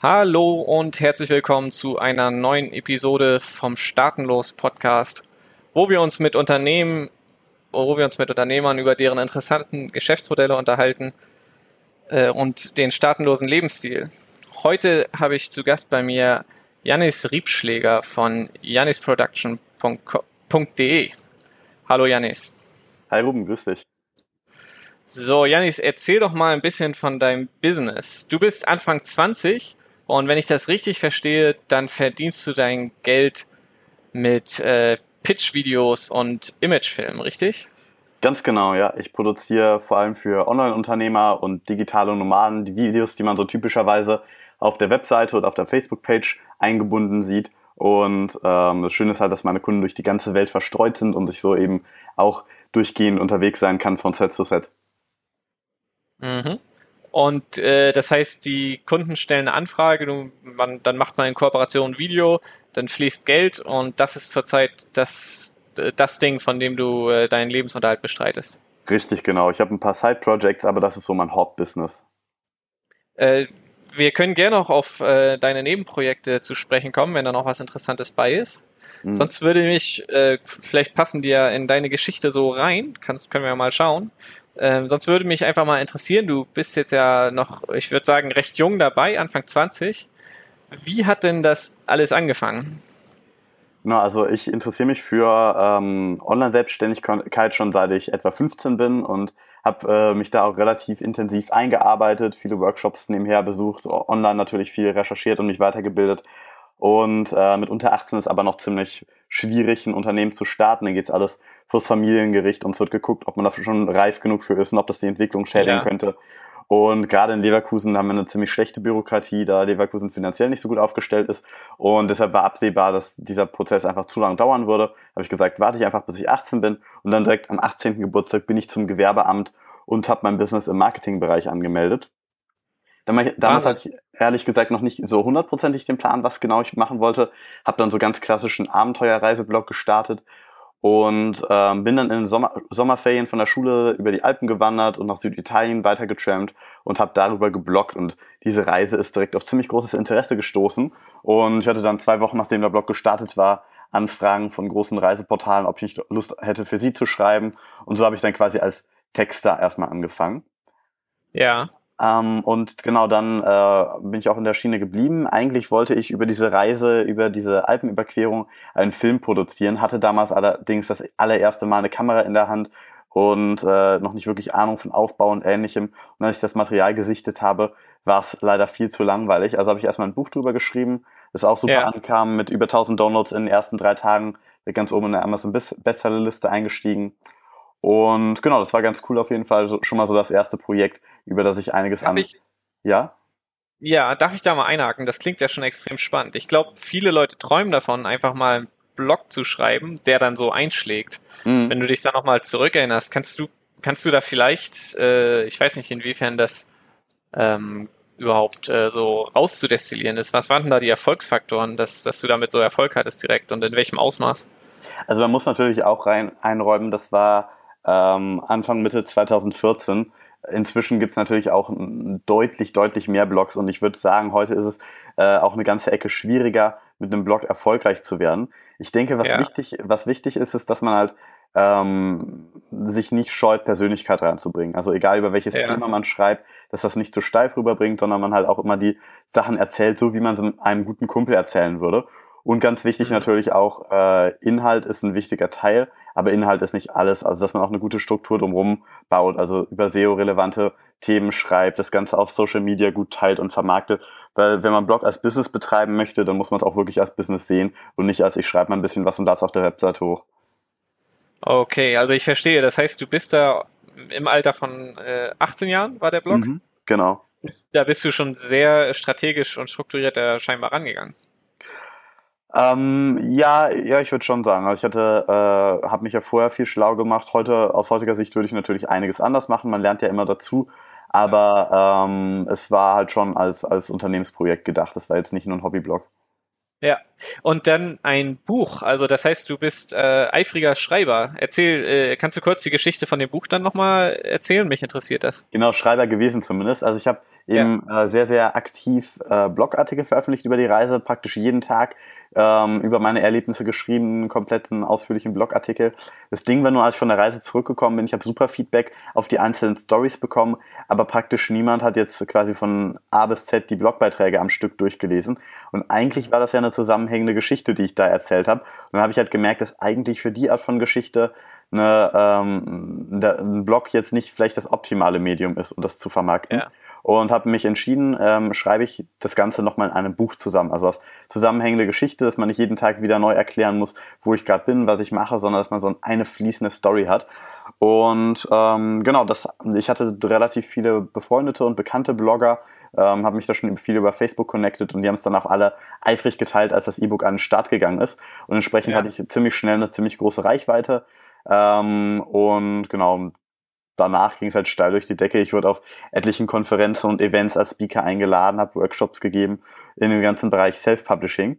Hallo und herzlich willkommen zu einer neuen Episode vom Staatenlos Podcast, wo wir uns mit Unternehmen, wo wir uns mit Unternehmern über deren interessanten Geschäftsmodelle unterhalten äh, und den staatenlosen Lebensstil. Heute habe ich zu Gast bei mir Janis Riebschläger von janisproduction.de. Hallo Janis. Hi Ruben, grüß dich. So, Janis, erzähl doch mal ein bisschen von deinem Business. Du bist Anfang 20 und wenn ich das richtig verstehe, dann verdienst du dein Geld mit äh, Pitch-Videos und Imagefilmen, richtig? Ganz genau, ja. Ich produziere vor allem für Online-Unternehmer und digitale Nomaden die Videos, die man so typischerweise auf der Webseite oder auf der Facebook-Page eingebunden sieht. Und ähm, das Schöne ist halt, dass meine Kunden durch die ganze Welt verstreut sind und ich so eben auch durchgehend unterwegs sein kann von Set zu Set. Mhm. Und äh, das heißt, die Kunden stellen eine Anfrage, du, man, dann macht man in Kooperation ein Video, dann fließt Geld und das ist zurzeit das, das Ding, von dem du äh, deinen Lebensunterhalt bestreitest. Richtig, genau. Ich habe ein paar Side-Projects, aber das ist so mein Hauptbusiness. Äh, wir können gerne auch auf äh, deine Nebenprojekte zu sprechen kommen, wenn da noch was Interessantes bei ist. Mhm. Sonst würde mich, äh, vielleicht passen die ja in deine Geschichte so rein, Kannst, können wir ja mal schauen. Ähm, sonst würde mich einfach mal interessieren, du bist jetzt ja noch, ich würde sagen, recht jung dabei, Anfang 20. Wie hat denn das alles angefangen? Na, also ich interessiere mich für ähm, Online-Selbstständigkeit schon seit ich etwa 15 bin und habe äh, mich da auch relativ intensiv eingearbeitet, viele Workshops nebenher besucht, online natürlich viel recherchiert und mich weitergebildet. Und äh, mit unter 18 ist aber noch ziemlich schwierig, ein Unternehmen zu starten. Dann geht's alles fürs Familiengericht und es wird geguckt, ob man dafür schon reif genug für ist und ob das die Entwicklung schädigen ja. könnte. Und gerade in Leverkusen haben wir eine ziemlich schlechte Bürokratie, da Leverkusen finanziell nicht so gut aufgestellt ist. Und deshalb war absehbar, dass dieser Prozess einfach zu lang dauern würde. Habe ich gesagt, warte ich einfach, bis ich 18 bin. Und dann direkt am 18. Geburtstag bin ich zum Gewerbeamt und habe mein Business im Marketingbereich angemeldet. Damals hatte ich ehrlich gesagt noch nicht so hundertprozentig den Plan, was genau ich machen wollte. Habe dann so ganz klassischen Abenteuerreiseblog gestartet und ähm, bin dann in Sommer Sommerferien von der Schule über die Alpen gewandert und nach Süditalien weitergetrampt und habe darüber gebloggt und diese Reise ist direkt auf ziemlich großes Interesse gestoßen und ich hatte dann zwei Wochen nachdem der Blog gestartet war Anfragen von großen Reiseportalen, ob ich nicht Lust hätte für sie zu schreiben und so habe ich dann quasi als Texter erstmal angefangen. Ja. Ähm, und genau dann äh, bin ich auch in der Schiene geblieben. Eigentlich wollte ich über diese Reise, über diese Alpenüberquerung einen Film produzieren, hatte damals allerdings das allererste Mal eine Kamera in der Hand und äh, noch nicht wirklich Ahnung von Aufbau und ähnlichem. Und als ich das Material gesichtet habe, war es leider viel zu langweilig. Also habe ich erstmal ein Buch drüber geschrieben, das auch super ja. ankam, mit über 1000 Downloads in den ersten drei Tagen, ganz oben in der Amazon Bestsellerliste eingestiegen. Und genau, das war ganz cool auf jeden Fall. So, schon mal so das erste Projekt, über das ich einiges darf an. Ich, ja? Ja, darf ich da mal einhaken? Das klingt ja schon extrem spannend. Ich glaube, viele Leute träumen davon, einfach mal einen Blog zu schreiben, der dann so einschlägt. Mhm. Wenn du dich da nochmal zurückerinnerst, kannst du, kannst du da vielleicht, äh, ich weiß nicht, inwiefern das ähm, überhaupt äh, so rauszudestillieren ist. Was waren denn da die Erfolgsfaktoren, dass, dass du damit so Erfolg hattest direkt und in welchem Ausmaß? Also man muss natürlich auch rein einräumen, das war ähm, Anfang Mitte 2014. Inzwischen gibt's natürlich auch deutlich, deutlich mehr Blogs und ich würde sagen, heute ist es äh, auch eine ganze Ecke schwieriger, mit einem Blog erfolgreich zu werden. Ich denke, was ja. wichtig, was wichtig ist, ist, dass man halt ähm, sich nicht scheut, Persönlichkeit reinzubringen. Also egal über welches ja. Thema man schreibt, dass das nicht zu steif rüberbringt, sondern man halt auch immer die Sachen erzählt, so wie man es einem guten Kumpel erzählen würde. Und ganz wichtig mhm. natürlich auch, äh, Inhalt ist ein wichtiger Teil, aber Inhalt ist nicht alles. Also dass man auch eine gute Struktur drumherum baut, also über SEO-relevante Themen schreibt, das Ganze auf Social Media gut teilt und vermarktet. Weil wenn man Blog als Business betreiben möchte, dann muss man es auch wirklich als Business sehen und nicht als ich schreibe mal ein bisschen was und das auf der Webseite hoch. Okay, also ich verstehe. Das heißt, du bist da im Alter von äh, 18 Jahren, war der Blog? Mhm, genau. Da bist du schon sehr strategisch und strukturiert da scheinbar rangegangen. Ähm, ja, ja, ich würde schon sagen. Also ich hatte, äh, habe mich ja vorher viel schlau gemacht. Heute, aus heutiger Sicht würde ich natürlich einiges anders machen. Man lernt ja immer dazu. Aber ähm, es war halt schon als, als Unternehmensprojekt gedacht. Das war jetzt nicht nur ein Hobbyblog. Ja, und dann ein Buch. Also das heißt, du bist äh, eifriger Schreiber. Erzähl, äh, kannst du kurz die Geschichte von dem Buch dann nochmal erzählen? Mich interessiert das. Genau, Schreiber gewesen zumindest. Also ich habe eben ja. äh, sehr, sehr aktiv äh, Blogartikel veröffentlicht über die Reise, praktisch jeden Tag ähm, über meine Erlebnisse geschrieben, einen kompletten ausführlichen Blogartikel. Das Ding war nur, als ich von der Reise zurückgekommen bin, ich habe super Feedback auf die einzelnen Stories bekommen, aber praktisch niemand hat jetzt quasi von A bis Z die Blogbeiträge am Stück durchgelesen. Und eigentlich war das ja eine zusammenhängende Geschichte, die ich da erzählt habe. Und dann habe ich halt gemerkt, dass eigentlich für die Art von Geschichte eine, ähm, ein Blog jetzt nicht vielleicht das optimale Medium ist, um das zu vermarkten. Ja und habe mich entschieden, ähm, schreibe ich das Ganze nochmal in einem Buch zusammen. Also als zusammenhängende Geschichte, dass man nicht jeden Tag wieder neu erklären muss, wo ich gerade bin, was ich mache, sondern dass man so eine fließende Story hat. Und ähm, genau, das, ich hatte relativ viele befreundete und bekannte Blogger, ähm, habe mich da schon viel über Facebook connected und die haben es dann auch alle eifrig geteilt, als das E-Book an den Start gegangen ist. Und entsprechend ja. hatte ich ziemlich schnell eine ziemlich große Reichweite. Ähm, und genau, danach ging es halt steil durch die Decke. Ich wurde auf etlichen Konferenzen und Events als Speaker eingeladen, habe Workshops gegeben in dem ganzen Bereich Self-Publishing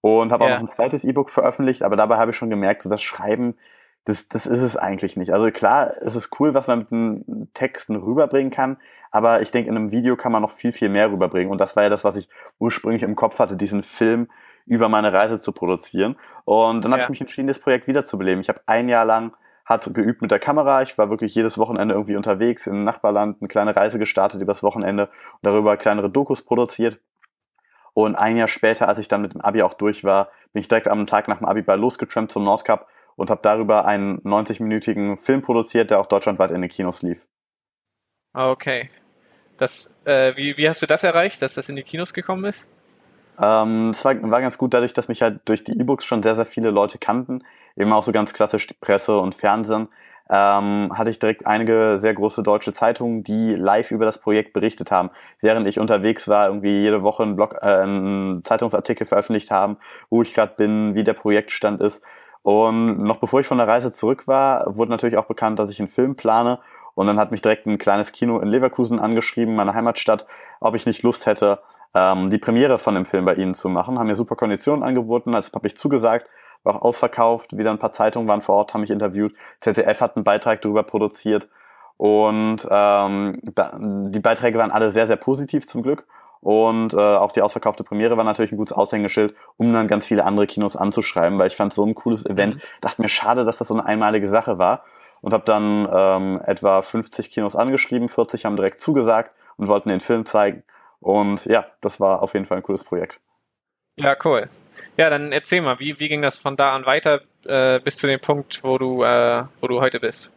und habe yeah. auch noch ein zweites E-Book veröffentlicht, aber dabei habe ich schon gemerkt, so das Schreiben, das, das ist es eigentlich nicht. Also klar, es ist cool, was man mit einem Texten rüberbringen kann, aber ich denke, in einem Video kann man noch viel, viel mehr rüberbringen. Und das war ja das, was ich ursprünglich im Kopf hatte, diesen Film über meine Reise zu produzieren. Und dann ja. habe ich mich entschieden, das Projekt wiederzubeleben. Ich habe ein Jahr lang hat geübt mit der Kamera. Ich war wirklich jedes Wochenende irgendwie unterwegs im Nachbarland, eine kleine Reise gestartet übers Wochenende und darüber kleinere Dokus produziert. Und ein Jahr später, als ich dann mit dem Abi auch durch war, bin ich direkt am Tag nach dem Abi bei losgetrampt zum Nordcup und habe darüber einen 90-minütigen Film produziert, der auch deutschlandweit in den Kinos lief. Okay. Das, äh, wie, wie hast du das erreicht, dass das in die Kinos gekommen ist? Ähm, es war, war ganz gut dadurch, dass mich halt durch die E-Books schon sehr, sehr viele Leute kannten. Eben auch so ganz klassisch die Presse und Fernsehen. Ähm, hatte ich direkt einige sehr große deutsche Zeitungen, die live über das Projekt berichtet haben, während ich unterwegs war, irgendwie jede Woche einen Blog, äh, einen Zeitungsartikel veröffentlicht haben, wo ich gerade bin, wie der Projektstand ist. Und noch bevor ich von der Reise zurück war, wurde natürlich auch bekannt, dass ich einen Film plane. Und dann hat mich direkt ein kleines Kino in Leverkusen angeschrieben, meine Heimatstadt, ob ich nicht Lust hätte, ähm, die Premiere von dem Film bei ihnen zu machen. Haben mir super Konditionen angeboten, also habe ich zugesagt, war auch ausverkauft, wieder ein paar Zeitungen waren vor Ort, haben mich interviewt. ZDF hat einen Beitrag darüber produziert und ähm, da, die Beiträge waren alle sehr, sehr positiv zum Glück. Und äh, auch die ausverkaufte Premiere war natürlich ein gutes Aushängeschild, um dann ganz viele andere Kinos anzuschreiben, weil ich fand so ein cooles Event. Mhm. Dachte mir schade, dass das so eine einmalige Sache war. Und habe dann ähm, etwa 50 Kinos angeschrieben, 40 haben direkt zugesagt und wollten den Film zeigen. Und ja, das war auf jeden Fall ein cooles Projekt. Ja, cool. Ja, dann erzähl mal, wie, wie ging das von da an weiter äh, bis zu dem Punkt, wo du, äh, wo du heute bist?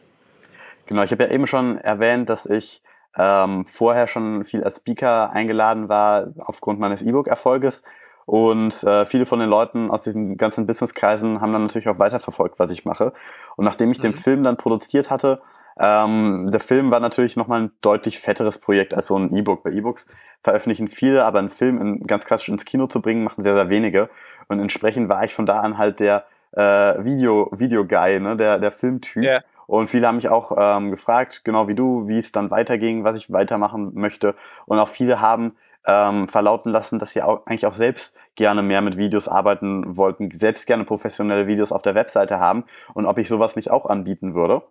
Genau, ich habe ja eben schon erwähnt, dass ich ähm, vorher schon viel als Speaker eingeladen war aufgrund meines E-Book-Erfolges. Und äh, viele von den Leuten aus diesen ganzen Businesskreisen haben dann natürlich auch weiterverfolgt, was ich mache. Und nachdem ich mhm. den Film dann produziert hatte, ähm, der Film war natürlich nochmal ein deutlich fetteres Projekt als so ein E-Book. Bei E-Books veröffentlichen viele, aber einen Film in, ganz klassisch ins Kino zu bringen, machen sehr, sehr wenige. Und entsprechend war ich von da an halt der äh, Video, Video-Guy, ne, der, der Filmtyp. Yeah. Und viele haben mich auch ähm, gefragt, genau wie du, wie es dann weiterging, was ich weitermachen möchte. Und auch viele haben ähm, verlauten lassen, dass sie auch, eigentlich auch selbst gerne mehr mit Videos arbeiten wollten, selbst gerne professionelle Videos auf der Webseite haben und ob ich sowas nicht auch anbieten würde.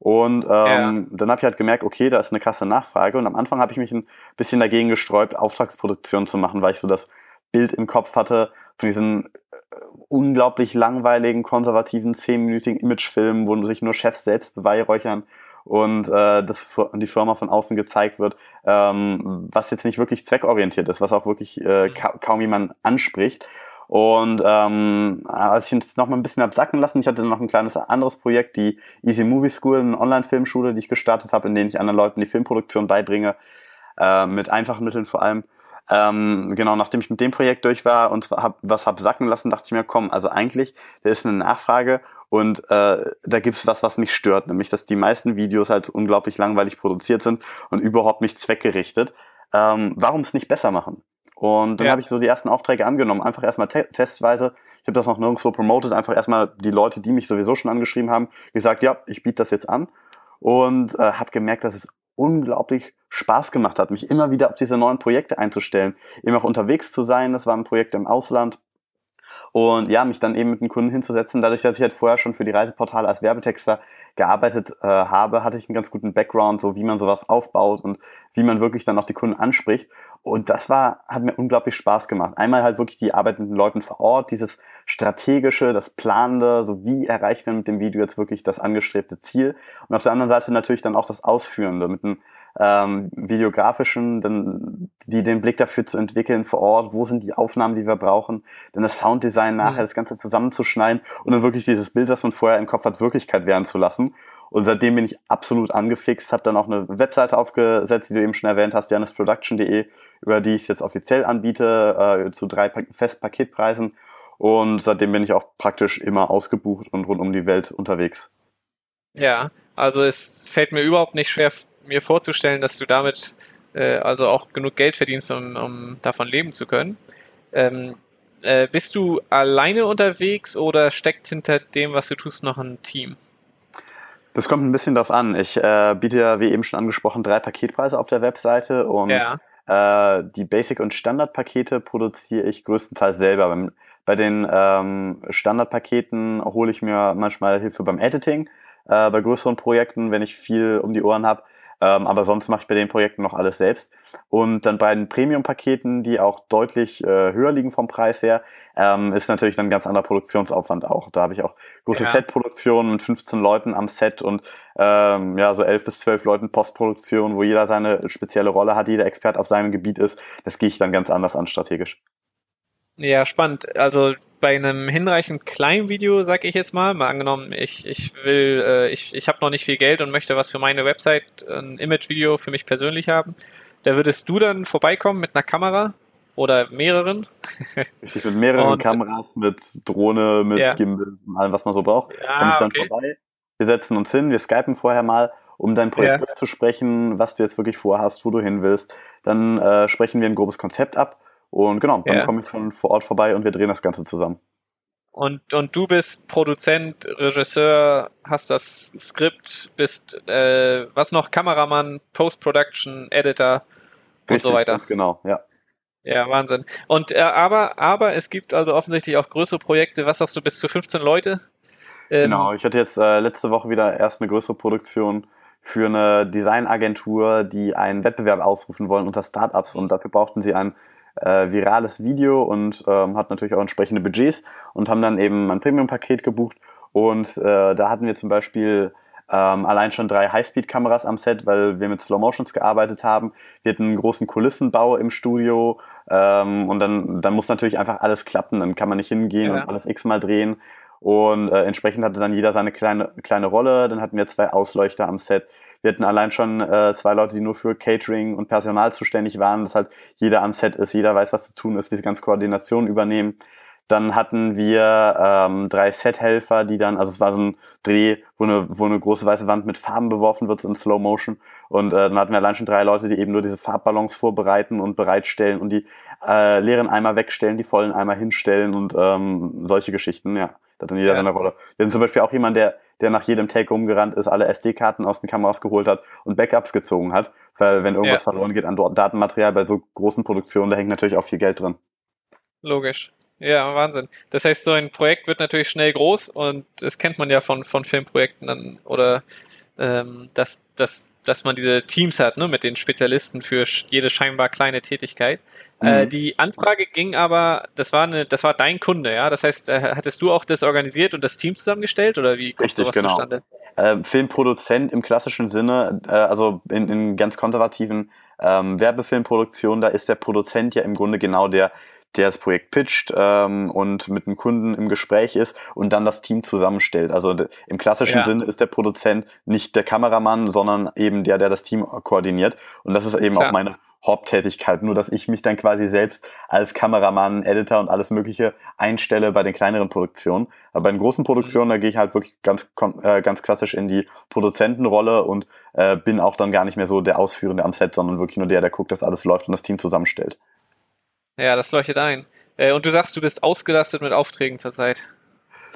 Und ähm, ja. dann habe ich halt gemerkt, okay, da ist eine krasse Nachfrage. Und am Anfang habe ich mich ein bisschen dagegen gesträubt, Auftragsproduktion zu machen, weil ich so das Bild im Kopf hatte von diesen äh, unglaublich langweiligen, konservativen, zehnminütigen Imagefilmen, wo sich nur Chefs selbst beweihräuchern und äh, das die Firma von außen gezeigt wird, ähm, was jetzt nicht wirklich zweckorientiert ist, was auch wirklich äh, ka kaum jemand anspricht. Und ähm, als ich es noch mal ein bisschen absacken lassen, ich hatte noch ein kleines anderes Projekt, die Easy Movie School, eine Online-Filmschule, die ich gestartet habe, in denen ich anderen Leuten die Filmproduktion beibringe, äh, mit einfachen Mitteln vor allem. Ähm, genau, nachdem ich mit dem Projekt durch war und hab, was hab sacken lassen, dachte ich mir, komm, also eigentlich, da ist eine Nachfrage und äh, da gibt's was, was mich stört, nämlich, dass die meisten Videos halt unglaublich langweilig produziert sind und überhaupt nicht zweckgerichtet. Ähm, warum es nicht besser machen? Und dann ja. habe ich so die ersten Aufträge angenommen, einfach erstmal te testweise. Ich habe das noch nirgendwo promoted, einfach erstmal die Leute, die mich sowieso schon angeschrieben haben, gesagt, ja, ich biete das jetzt an. Und äh, habe gemerkt, dass es unglaublich Spaß gemacht hat, mich immer wieder auf diese neuen Projekte einzustellen, eben auch unterwegs zu sein. Das war ein Projekt im Ausland. Und ja, mich dann eben mit den Kunden hinzusetzen. Dadurch, dass ich halt vorher schon für die Reiseportale als Werbetexter gearbeitet äh, habe, hatte ich einen ganz guten Background, so wie man sowas aufbaut und wie man wirklich dann auch die Kunden anspricht. Und das war, hat mir unglaublich Spaß gemacht. Einmal halt wirklich die Arbeit mit den Leuten vor Ort, dieses strategische, das planende, so wie erreicht man mit dem Video jetzt wirklich das angestrebte Ziel. Und auf der anderen Seite natürlich dann auch das Ausführende mit einem ähm, videografischen, dann die den Blick dafür zu entwickeln vor Ort, wo sind die Aufnahmen, die wir brauchen, dann das Sounddesign nachher, das Ganze zusammenzuschneiden und dann wirklich dieses Bild, das man vorher im Kopf hat, Wirklichkeit werden zu lassen. Und seitdem bin ich absolut angefixt, habe dann auch eine Webseite aufgesetzt, die du eben schon erwähnt hast, janisproduction.de, über die ich es jetzt offiziell anbiete, äh, zu drei pa Festpaketpreisen. Und seitdem bin ich auch praktisch immer ausgebucht und rund um die Welt unterwegs. Ja, also es fällt mir überhaupt nicht schwer, mir vorzustellen, dass du damit äh, also auch genug Geld verdienst, um, um davon leben zu können. Ähm, äh, bist du alleine unterwegs oder steckt hinter dem, was du tust, noch ein Team? Das kommt ein bisschen darauf an. Ich äh, biete ja, wie eben schon angesprochen, drei Paketpreise auf der Webseite und ja. äh, die Basic- und Standardpakete produziere ich größtenteils selber. Beim, bei den ähm, Standardpaketen hole ich mir manchmal Hilfe beim Editing. Äh, bei größeren Projekten, wenn ich viel um die Ohren habe, ähm, aber sonst mache ich bei den Projekten noch alles selbst. Und dann bei den Premium-Paketen, die auch deutlich äh, höher liegen vom Preis her, ähm, ist natürlich dann ein ganz anderer Produktionsaufwand auch. Da habe ich auch große ja. Setproduktionen mit 15 Leuten am Set und ähm, ja, so 11 bis 12 Leuten Postproduktion, wo jeder seine spezielle Rolle hat, jeder Expert auf seinem Gebiet ist. Das gehe ich dann ganz anders an strategisch. Ja, spannend. Also bei einem hinreichend kleinen Video, sag ich jetzt mal, mal angenommen, ich, ich will, äh, ich, ich habe noch nicht viel Geld und möchte was für meine Website, ein Image-Video für mich persönlich haben. Da würdest du dann vorbeikommen mit einer Kamera oder mehreren? Richtig, mit mehreren und, Kameras, mit Drohne, mit ja. Gimbal, allem, was man so braucht. Ja, Komme ich dann okay. vorbei. Wir setzen uns hin, wir skypen vorher mal, um dein Projekt ja. durchzusprechen, was du jetzt wirklich vorhast, wo du hin willst. Dann äh, sprechen wir ein grobes Konzept ab und genau, dann ja. komme ich schon vor Ort vorbei und wir drehen das Ganze zusammen. Und, und du bist Produzent, Regisseur, hast das Skript, bist äh, was noch, Kameramann, Post-Production, Editor und Richtig, so weiter. Genau, ja. Ja, Wahnsinn. Und äh, aber, aber es gibt also offensichtlich auch größere Projekte, was sagst du, bis zu 15 Leute? Ähm, genau, ich hatte jetzt äh, letzte Woche wieder erst eine größere Produktion für eine Designagentur, die einen Wettbewerb ausrufen wollen unter Startups und dafür brauchten sie einen äh, virales Video und ähm, hat natürlich auch entsprechende Budgets und haben dann eben ein Premium-Paket gebucht. Und äh, da hatten wir zum Beispiel ähm, allein schon drei Highspeed-Kameras am Set, weil wir mit Slow Motions gearbeitet haben. Wir hatten einen großen Kulissenbau im Studio ähm, und dann, dann muss natürlich einfach alles klappen. Dann kann man nicht hingehen ja. und alles x-mal drehen. Und äh, entsprechend hatte dann jeder seine kleine, kleine Rolle. Dann hatten wir zwei Ausleuchter am Set. Wir hatten allein schon äh, zwei Leute, die nur für Catering und Personal zuständig waren, dass halt jeder am Set ist, jeder weiß, was zu tun ist, diese ganze Koordination übernehmen. Dann hatten wir ähm, drei Sethelfer, die dann, also es war so ein Dreh, wo eine, wo eine große weiße Wand mit Farben beworfen wird, so in Slow Motion. Und äh, dann hatten wir allein schon drei Leute, die eben nur diese Farbballons vorbereiten und bereitstellen und die äh, leeren Eimer wegstellen, die vollen Eimer hinstellen und ähm, solche Geschichten, ja. Da hat dann jeder ja. seine Rolle. Wir sind zum Beispiel auch jemand, der, der nach jedem Take rumgerannt ist, alle SD-Karten aus den Kameras geholt hat und Backups gezogen hat. Weil wenn irgendwas ja. verloren geht an Datenmaterial bei so großen Produktionen, da hängt natürlich auch viel Geld drin. Logisch. Ja, Wahnsinn. Das heißt, so ein Projekt wird natürlich schnell groß und das kennt man ja von, von Filmprojekten dann oder ähm, dass, dass dass man diese Teams hat, ne, mit den Spezialisten für jede scheinbar kleine Tätigkeit. Äh, mhm. Äh, die Anfrage ging aber, das war eine, das war dein Kunde, ja. Das heißt, äh, hattest du auch das organisiert und das Team zusammengestellt oder wie kommt Richtig, sowas genau. zustande? Äh, Filmproduzent im klassischen Sinne, äh, also in, in ganz konservativen ähm, Werbefilmproduktionen, da ist der Produzent ja im Grunde genau der, der das Projekt pitcht ähm, und mit dem Kunden im Gespräch ist und dann das Team zusammenstellt. Also im klassischen ja. Sinne ist der Produzent nicht der Kameramann, sondern eben der, der das Team koordiniert. Und das ist eben Klar. auch meine Haupttätigkeit, nur dass ich mich dann quasi selbst als Kameramann, Editor und alles Mögliche einstelle bei den kleineren Produktionen. Aber bei den großen Produktionen, mhm. da gehe ich halt wirklich ganz, äh, ganz klassisch in die Produzentenrolle und äh, bin auch dann gar nicht mehr so der Ausführende am Set, sondern wirklich nur der, der guckt, dass alles läuft und das Team zusammenstellt. Ja, das leuchtet ein. Äh, und du sagst, du bist ausgelastet mit Aufträgen zurzeit.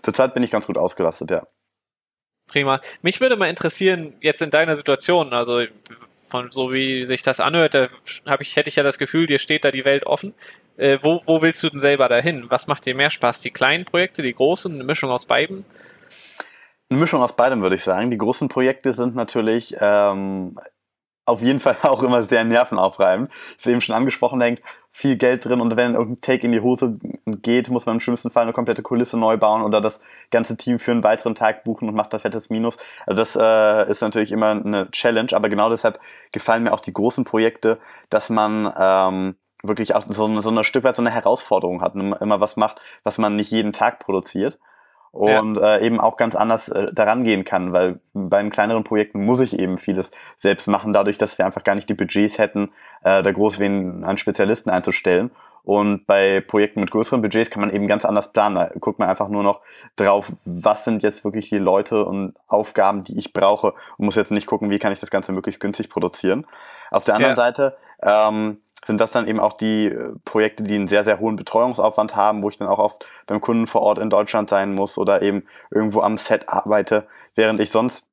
Zurzeit bin ich ganz gut ausgelastet, ja. Prima. Mich würde mal interessieren, jetzt in deiner Situation, also von so wie sich das anhört, da hab ich, hätte ich ja das Gefühl, dir steht da die Welt offen. Äh, wo, wo willst du denn selber dahin? Was macht dir mehr Spaß? Die kleinen Projekte, die großen, eine Mischung aus beiden? Eine Mischung aus beidem, würde ich sagen. Die großen Projekte sind natürlich ähm, auf jeden Fall auch immer sehr nervenaufreibend. Ich habe es eben schon angesprochen, hängt viel Geld drin und wenn irgendein Take in die Hose geht, muss man im schlimmsten Fall eine komplette Kulisse neu bauen oder das ganze Team für einen weiteren Tag buchen und macht da fettes Minus. Also das äh, ist natürlich immer eine Challenge, aber genau deshalb gefallen mir auch die großen Projekte, dass man ähm, wirklich auch so, so ein Stück weit so eine Herausforderung hat immer was macht, was man nicht jeden Tag produziert und ja. äh, eben auch ganz anders äh, daran gehen kann, weil bei den kleineren Projekten muss ich eben vieles selbst machen, dadurch, dass wir einfach gar nicht die Budgets hätten, äh, da groß wen an Spezialisten einzustellen. Und bei Projekten mit größeren Budgets kann man eben ganz anders planen. Da guckt man einfach nur noch drauf, was sind jetzt wirklich die Leute und Aufgaben, die ich brauche und muss jetzt nicht gucken, wie kann ich das Ganze möglichst günstig produzieren. Auf der anderen ja. Seite ähm, sind das dann eben auch die äh, Projekte, die einen sehr, sehr hohen Betreuungsaufwand haben, wo ich dann auch oft beim Kunden vor Ort in Deutschland sein muss oder eben irgendwo am Set arbeite, während ich sonst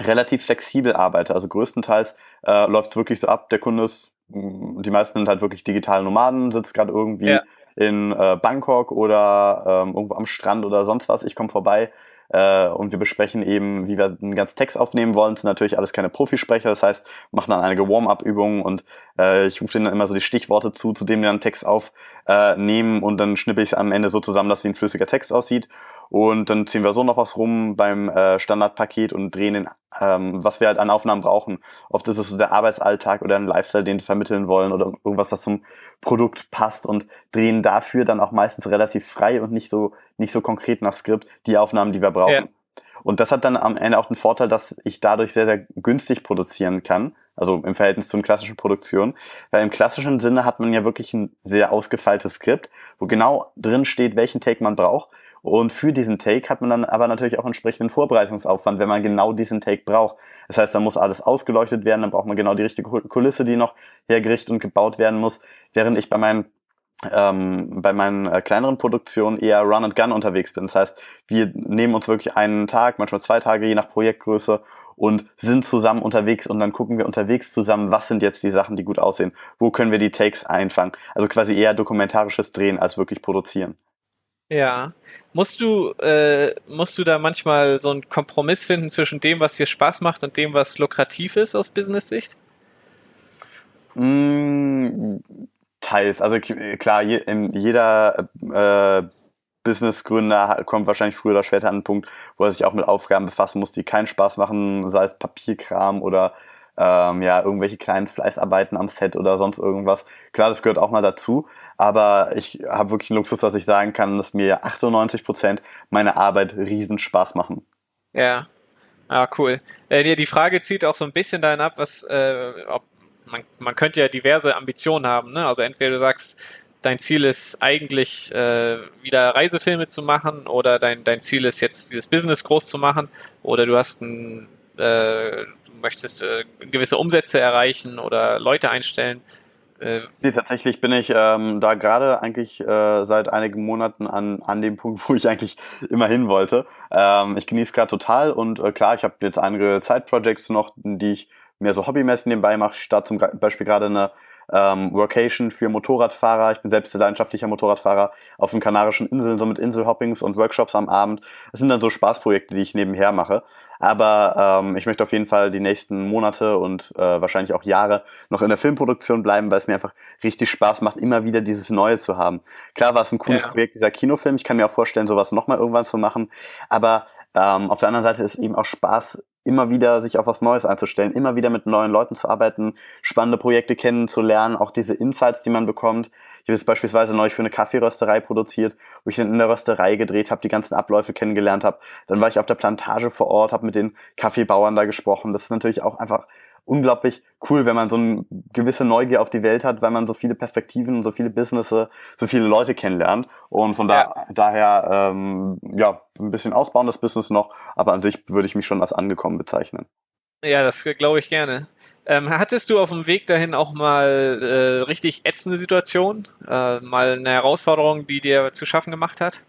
relativ flexibel arbeite. Also größtenteils äh, läuft es wirklich so ab, der Kunde ist, mm, die meisten sind halt wirklich digitale Nomaden, sitzt gerade irgendwie ja. in äh, Bangkok oder ähm, irgendwo am Strand oder sonst was. Ich komme vorbei, äh, und wir besprechen eben, wie wir einen ganzen Text aufnehmen wollen. Das sind natürlich alles keine Profisprecher, das heißt, machen dann einige Warm-up-Übungen und äh, ich rufe denen dann immer so die Stichworte zu, zu denen wir dann Text aufnehmen und dann schnippe ich am Ende so zusammen, dass wie ein flüssiger Text aussieht. Und dann ziehen wir so noch was rum beim äh, Standardpaket und drehen den, ähm, was wir halt an Aufnahmen brauchen. Oft ist es so der Arbeitsalltag oder ein Lifestyle, den wir vermitteln wollen oder irgendwas, was zum Produkt passt und drehen dafür dann auch meistens relativ frei und nicht so, nicht so konkret nach Skript die Aufnahmen, die wir brauchen. Ja. Und das hat dann am Ende auch den Vorteil, dass ich dadurch sehr, sehr günstig produzieren kann. Also im Verhältnis zum klassischen Produktion. Weil im klassischen Sinne hat man ja wirklich ein sehr ausgefeiltes Skript, wo genau drin steht, welchen Take man braucht. Und für diesen Take hat man dann aber natürlich auch entsprechenden Vorbereitungsaufwand, wenn man genau diesen Take braucht. Das heißt, da muss alles ausgeleuchtet werden, dann braucht man genau die richtige Kulisse, die noch hergerichtet und gebaut werden muss. Während ich bei meinem ähm, bei meinen äh, kleineren Produktionen eher Run and Gun unterwegs bin. Das heißt, wir nehmen uns wirklich einen Tag, manchmal zwei Tage, je nach Projektgröße und sind zusammen unterwegs und dann gucken wir unterwegs zusammen, was sind jetzt die Sachen, die gut aussehen, wo können wir die Takes einfangen. Also quasi eher dokumentarisches Drehen als wirklich produzieren. Ja. Musst du, äh, musst du da manchmal so einen Kompromiss finden zwischen dem, was dir Spaß macht und dem, was lukrativ ist aus Business-Sicht? Mm, teils. Also klar, je, jeder äh, Businessgründer kommt wahrscheinlich früher oder später an einen Punkt, wo er sich auch mit Aufgaben befassen muss, die keinen Spaß machen, sei es Papierkram oder ähm, ja, irgendwelche kleinen Fleißarbeiten am Set oder sonst irgendwas. Klar, das gehört auch mal dazu, aber ich habe wirklich einen Luxus, dass ich sagen kann, dass mir 98 Prozent meiner Arbeit riesen Spaß machen. Ja, ah, cool. Äh, die Frage zieht auch so ein bisschen dahin ab, was, äh, ob man, man könnte ja diverse Ambitionen haben, ne? Also entweder du sagst, dein Ziel ist eigentlich äh, wieder Reisefilme zu machen oder dein, dein Ziel ist jetzt dieses Business groß zu machen oder du hast ein, äh, möchtest äh, gewisse Umsätze erreichen oder Leute einstellen. Äh, nee, tatsächlich bin ich ähm, da gerade eigentlich äh, seit einigen Monaten an, an dem Punkt, wo ich eigentlich immer hin wollte. Ähm, ich genieße gerade total und äh, klar, ich habe jetzt einige Side-Projects noch, die ich mehr so hobbymäßig nebenbei mache. Ich starte zum Beispiel gerade eine ähm, Workation für Motorradfahrer. Ich bin selbst leidenschaftlicher Motorradfahrer auf den Kanarischen Inseln, so mit Inselhoppings und Workshops am Abend. Das sind dann so Spaßprojekte, die ich nebenher mache. Aber ähm, ich möchte auf jeden Fall die nächsten Monate und äh, wahrscheinlich auch Jahre noch in der Filmproduktion bleiben, weil es mir einfach richtig Spaß macht, immer wieder dieses Neue zu haben. Klar war es ein cooles ja. Projekt, dieser Kinofilm. Ich kann mir auch vorstellen, sowas nochmal irgendwann zu machen. Aber ähm, auf der anderen Seite ist eben auch Spaß, immer wieder sich auf was Neues einzustellen, immer wieder mit neuen Leuten zu arbeiten, spannende Projekte kennenzulernen, auch diese Insights, die man bekommt. Ich habe jetzt beispielsweise neulich für eine Kaffeerösterei produziert, wo ich dann in der Rösterei gedreht habe, die ganzen Abläufe kennengelernt habe. Dann war ich auf der Plantage vor Ort, habe mit den Kaffeebauern da gesprochen. Das ist natürlich auch einfach unglaublich cool, wenn man so eine gewisse Neugier auf die Welt hat, weil man so viele Perspektiven, so viele Businesses, so viele Leute kennenlernt. Und von da, ja. daher, ähm, ja, ein bisschen ausbauen das Business noch, aber an sich würde ich mich schon als angekommen bezeichnen. Ja, das glaube ich gerne. Ähm, hattest du auf dem Weg dahin auch mal äh, richtig ätzende Situationen? Äh, mal eine Herausforderung, die dir zu schaffen gemacht hat?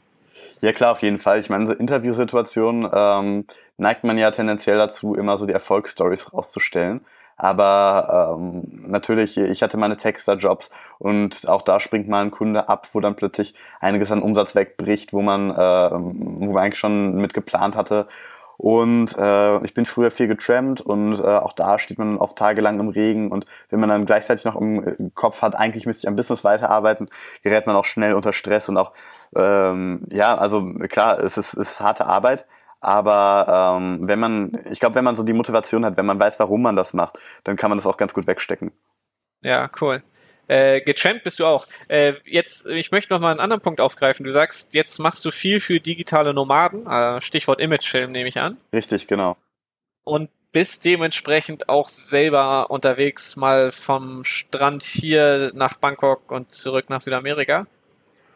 Ja klar, auf jeden Fall. Ich meine, so Interviewsituationen ähm, neigt man ja tendenziell dazu, immer so die Erfolgsstories rauszustellen. Aber ähm, natürlich, ich hatte meine Texter-Jobs und auch da springt mal ein Kunde ab, wo dann plötzlich einiges an Umsatz wegbricht, wo man, äh, wo man eigentlich schon mit geplant hatte. Und äh, ich bin früher viel getrampt und äh, auch da steht man oft tagelang im Regen und wenn man dann gleichzeitig noch im Kopf hat, eigentlich müsste ich am Business weiterarbeiten, gerät man auch schnell unter Stress und auch ähm, ja, also klar, es ist, es ist harte Arbeit, aber ähm, wenn man, ich glaube, wenn man so die Motivation hat, wenn man weiß, warum man das macht, dann kann man das auch ganz gut wegstecken. Ja, cool. Äh, getrennt bist du auch. Äh, jetzt, ich möchte noch mal einen anderen Punkt aufgreifen. Du sagst, jetzt machst du viel für digitale Nomaden, äh, Stichwort Imagefilm nehme ich an. Richtig, genau. Und bist dementsprechend auch selber unterwegs, mal vom Strand hier nach Bangkok und zurück nach Südamerika?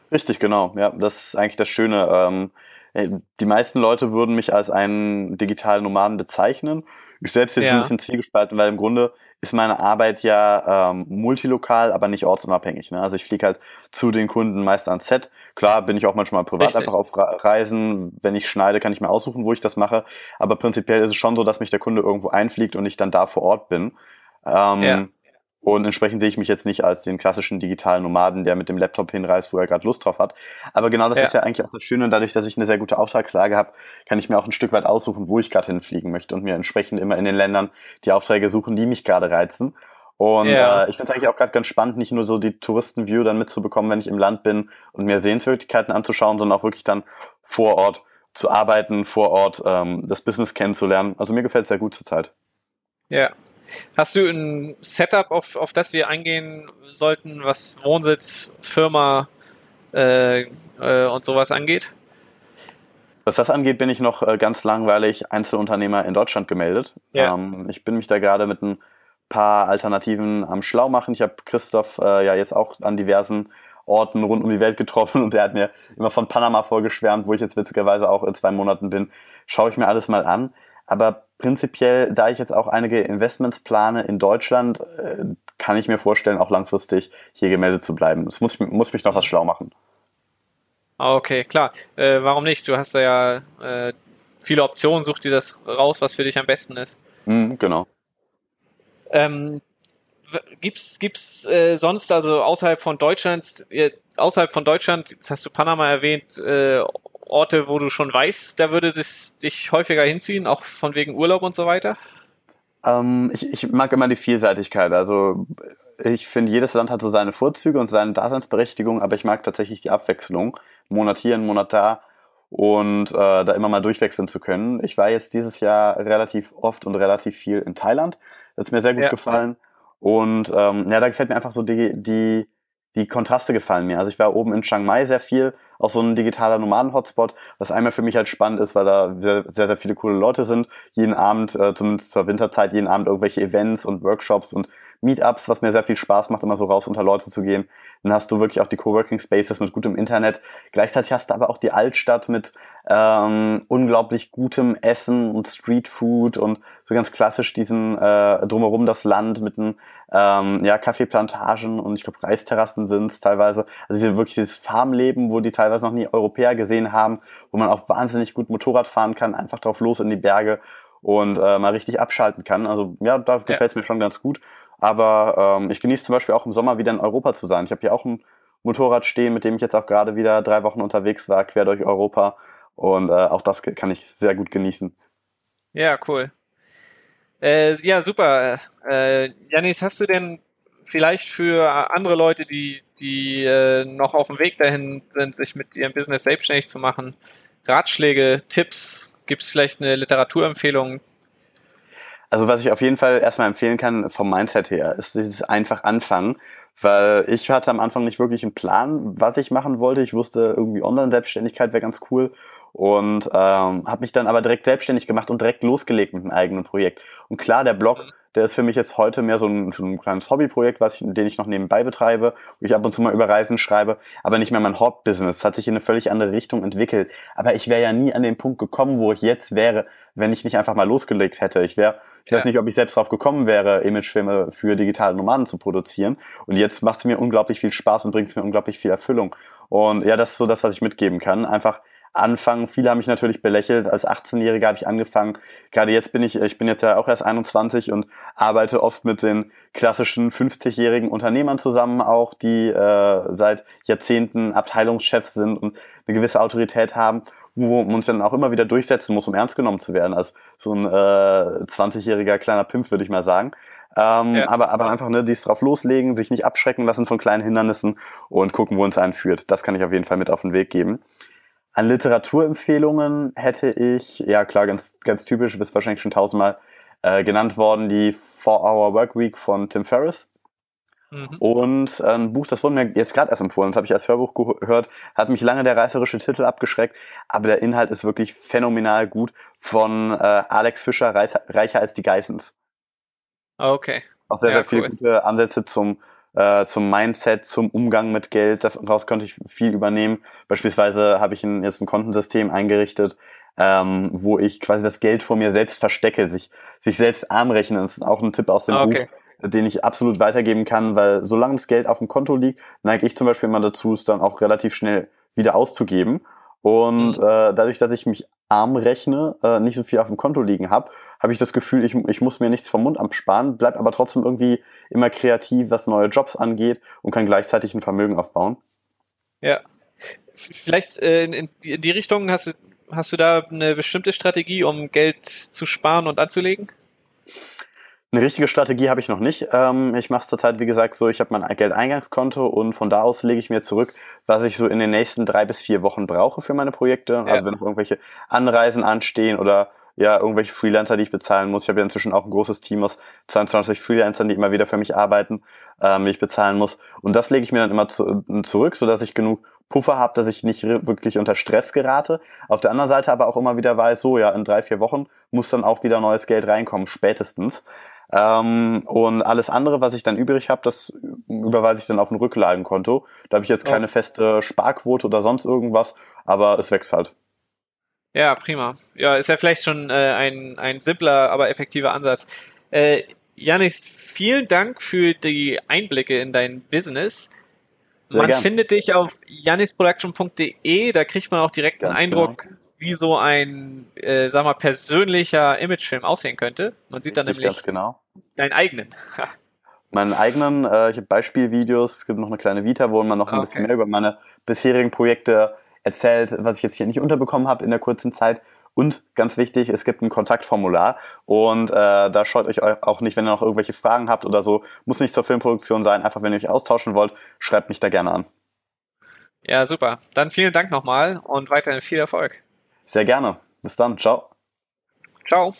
Richtig, genau. Ja, das ist eigentlich das Schöne. Ähm, die meisten Leute würden mich als einen digitalen Nomaden bezeichnen. Ich selbst jetzt ja. ein bisschen zielgespalten, weil im Grunde ist meine Arbeit ja ähm, multilokal, aber nicht ortsunabhängig. Ne? Also ich fliege halt zu den Kunden meist ans Set. Klar bin ich auch manchmal privat Richtig. einfach auf Reisen. Wenn ich schneide, kann ich mir aussuchen, wo ich das mache. Aber prinzipiell ist es schon so, dass mich der Kunde irgendwo einfliegt und ich dann da vor Ort bin. Ähm, ja. Und entsprechend sehe ich mich jetzt nicht als den klassischen digitalen Nomaden, der mit dem Laptop hinreist, wo er gerade Lust drauf hat. Aber genau das ja. ist ja eigentlich auch das Schöne. Dadurch, dass ich eine sehr gute Auftragslage habe, kann ich mir auch ein Stück weit aussuchen, wo ich gerade hinfliegen möchte und mir entsprechend immer in den Ländern die Aufträge suchen, die mich gerade reizen. Und ja. äh, ich finde es eigentlich auch gerade ganz spannend, nicht nur so die Touristenview dann mitzubekommen, wenn ich im Land bin und mir Sehenswürdigkeiten anzuschauen, sondern auch wirklich dann vor Ort zu arbeiten, vor Ort ähm, das Business kennenzulernen. Also mir gefällt es sehr gut zurzeit. Ja, Hast du ein Setup, auf, auf das wir eingehen sollten, was Wohnsitz, Firma äh, äh, und sowas angeht? Was das angeht, bin ich noch äh, ganz langweilig Einzelunternehmer in Deutschland gemeldet. Ja. Ähm, ich bin mich da gerade mit ein paar Alternativen am Schlau machen. Ich habe Christoph äh, ja jetzt auch an diversen Orten rund um die Welt getroffen und der hat mir immer von Panama vorgeschwärmt, wo ich jetzt witzigerweise auch in zwei Monaten bin. Schaue ich mir alles mal an. Aber prinzipiell, da ich jetzt auch einige Investments plane in Deutschland, äh, kann ich mir vorstellen, auch langfristig hier gemeldet zu bleiben. Es muss, muss mich noch was schlau machen. Ah, okay, klar. Äh, warum nicht? Du hast da ja äh, viele Optionen, such dir das raus, was für dich am besten ist. Mm, genau. Ähm, gibt's gibt's äh, sonst also außerhalb von Deutschland äh, außerhalb von Deutschland, jetzt hast du Panama erwähnt, äh, Orte, wo du schon weißt, da würde das dich häufiger hinziehen, auch von wegen Urlaub und so weiter? Ähm, ich, ich mag immer die Vielseitigkeit. Also ich finde, jedes Land hat so seine Vorzüge und seine Daseinsberechtigung, aber ich mag tatsächlich die Abwechslung. Monat hier, ein Monat da und äh, da immer mal durchwechseln zu können. Ich war jetzt dieses Jahr relativ oft und relativ viel in Thailand. Das ist mir sehr gut ja. gefallen. Und ähm, ja, da gefällt mir einfach so die, die die Kontraste gefallen mir. Also ich war oben in Chiang Mai sehr viel, auch so ein digitaler Nomaden-Hotspot, was einmal für mich halt spannend ist, weil da sehr, sehr, sehr viele coole Leute sind. Jeden Abend, äh, zumindest zur Winterzeit, jeden Abend irgendwelche Events und Workshops und Meetups, was mir sehr viel Spaß macht, immer so raus unter Leute zu gehen. Dann hast du wirklich auch die Coworking Spaces mit gutem Internet. Gleichzeitig hast du aber auch die Altstadt mit ähm, unglaublich gutem Essen und Streetfood und so ganz klassisch diesen äh, drumherum das Land mit den ähm, ja, Kaffeeplantagen und ich glaube Reisterrassen sind es teilweise. Also wirklich dieses Farmleben, wo die teilweise noch nie Europäer gesehen haben, wo man auch wahnsinnig gut Motorrad fahren kann, einfach drauf los in die Berge und äh, mal richtig abschalten kann. Also ja, da gefällt es mir schon ganz gut. Aber ähm, ich genieße zum Beispiel auch im Sommer wieder in Europa zu sein. Ich habe hier auch ein Motorrad stehen, mit dem ich jetzt auch gerade wieder drei Wochen unterwegs war, quer durch Europa. Und äh, auch das kann ich sehr gut genießen. Ja, cool. Äh, ja, super. Äh, Janis, hast du denn vielleicht für andere Leute, die, die äh, noch auf dem Weg dahin sind, sich mit ihrem Business selbstständig zu machen, Ratschläge, Tipps? Gibt es vielleicht eine Literaturempfehlung? Also was ich auf jeden Fall erstmal empfehlen kann vom Mindset her, ist dieses einfach anfangen, weil ich hatte am Anfang nicht wirklich einen Plan, was ich machen wollte. Ich wusste irgendwie Online-Selbstständigkeit wäre ganz cool und ähm, habe mich dann aber direkt selbstständig gemacht und direkt losgelegt mit einem eigenen Projekt. Und klar, der Blog, der ist für mich jetzt heute mehr so ein, so ein kleines Hobbyprojekt, was ich, den ich noch nebenbei betreibe, wo ich ab und zu mal über Reisen schreibe, aber nicht mehr mein Hauptbusiness. Es hat sich in eine völlig andere Richtung entwickelt. Aber ich wäre ja nie an den Punkt gekommen, wo ich jetzt wäre, wenn ich nicht einfach mal losgelegt hätte. Ich wäre, ich ja. weiß nicht, ob ich selbst drauf gekommen wäre, Imagefilme für digitale Nomaden zu produzieren. Und jetzt macht es mir unglaublich viel Spaß und bringt es mir unglaublich viel Erfüllung. Und ja, das ist so das, was ich mitgeben kann. Einfach Anfang, viele haben mich natürlich belächelt. Als 18-Jähriger habe ich angefangen. Gerade jetzt bin ich, ich bin jetzt ja auch erst 21 und arbeite oft mit den klassischen 50-jährigen Unternehmern zusammen auch, die äh, seit Jahrzehnten Abteilungschefs sind und eine gewisse Autorität haben wo man sich dann auch immer wieder durchsetzen muss, um ernst genommen zu werden. Als so ein äh, 20-jähriger kleiner Pimp, würde ich mal sagen. Ähm, ja. aber, aber einfach ne, dies drauf loslegen, sich nicht abschrecken lassen von kleinen Hindernissen und gucken, wo uns einen führt. Das kann ich auf jeden Fall mit auf den Weg geben. An Literaturempfehlungen hätte ich, ja klar, ganz, ganz typisch, bist wahrscheinlich schon tausendmal äh, genannt worden, die Four Hour Work Week von Tim Ferriss. Mhm. Und ein Buch, das wurde mir jetzt gerade erst empfohlen, das habe ich als Hörbuch gehört, hat mich lange der reißerische Titel abgeschreckt, aber der Inhalt ist wirklich phänomenal gut von äh, Alex Fischer, Reicher als die Geissens. Okay. Auch sehr, ja, sehr viele cool. gute Ansätze zum, äh, zum Mindset, zum Umgang mit Geld. Daraus konnte ich viel übernehmen. Beispielsweise habe ich ein, jetzt ein Kontensystem eingerichtet, ähm, wo ich quasi das Geld vor mir selbst verstecke, sich, sich selbst arm rechnen. Das ist auch ein Tipp aus dem okay. Buch den ich absolut weitergeben kann, weil solange das Geld auf dem Konto liegt, neige ich zum Beispiel immer dazu, es dann auch relativ schnell wieder auszugeben. Und mhm. äh, dadurch, dass ich mich arm rechne, äh, nicht so viel auf dem Konto liegen habe, habe ich das Gefühl, ich, ich muss mir nichts vom Mund absparen, bleib aber trotzdem irgendwie immer kreativ, was neue Jobs angeht und kann gleichzeitig ein Vermögen aufbauen. Ja. Vielleicht äh, in, in die Richtung hast du, hast du da eine bestimmte Strategie, um Geld zu sparen und anzulegen? Eine richtige Strategie habe ich noch nicht. Ähm, ich mache es zurzeit, wie gesagt, so, ich habe mein Geldeingangskonto und von da aus lege ich mir zurück, was ich so in den nächsten drei bis vier Wochen brauche für meine Projekte. Ja. Also wenn noch irgendwelche Anreisen anstehen oder ja, irgendwelche Freelancer, die ich bezahlen muss. Ich habe ja inzwischen auch ein großes Team aus 22 Freelancern, die immer wieder für mich arbeiten, ähm, die ich bezahlen muss. Und das lege ich mir dann immer zu, zurück, sodass ich genug Puffer habe, dass ich nicht wirklich unter Stress gerate. Auf der anderen Seite aber auch immer wieder weiß, so ja, in drei, vier Wochen muss dann auch wieder neues Geld reinkommen, spätestens. Ähm, und alles andere, was ich dann übrig habe, das überweise ich dann auf ein Rücklagenkonto. Da habe ich jetzt keine oh. feste Sparquote oder sonst irgendwas, aber es wächst halt. Ja, prima. Ja, ist ja vielleicht schon äh, ein, ein simpler, aber effektiver Ansatz. Äh, Janis, vielen Dank für die Einblicke in dein Business. Sehr man gern. findet dich auf janisproduction.de, da kriegt man auch direkt Ganz einen Eindruck, genau wie so ein, äh, sag mal, persönlicher Imagefilm aussehen könnte. Man sieht dann nämlich genau. Deinen eigenen. Meinen eigenen, äh, ich habe Beispielvideos, es gibt noch eine kleine Vita, wo man noch ein okay. bisschen mehr über meine bisherigen Projekte erzählt, was ich jetzt hier nicht unterbekommen habe in der kurzen Zeit. Und ganz wichtig, es gibt ein Kontaktformular und äh, da schaut euch auch nicht, wenn ihr noch irgendwelche Fragen habt oder so, muss nicht zur Filmproduktion sein, einfach wenn ihr euch austauschen wollt, schreibt mich da gerne an. Ja, super. Dann vielen Dank nochmal und weiterhin viel Erfolg. Sehr gerne. Bis dann. Ciao. Ciao.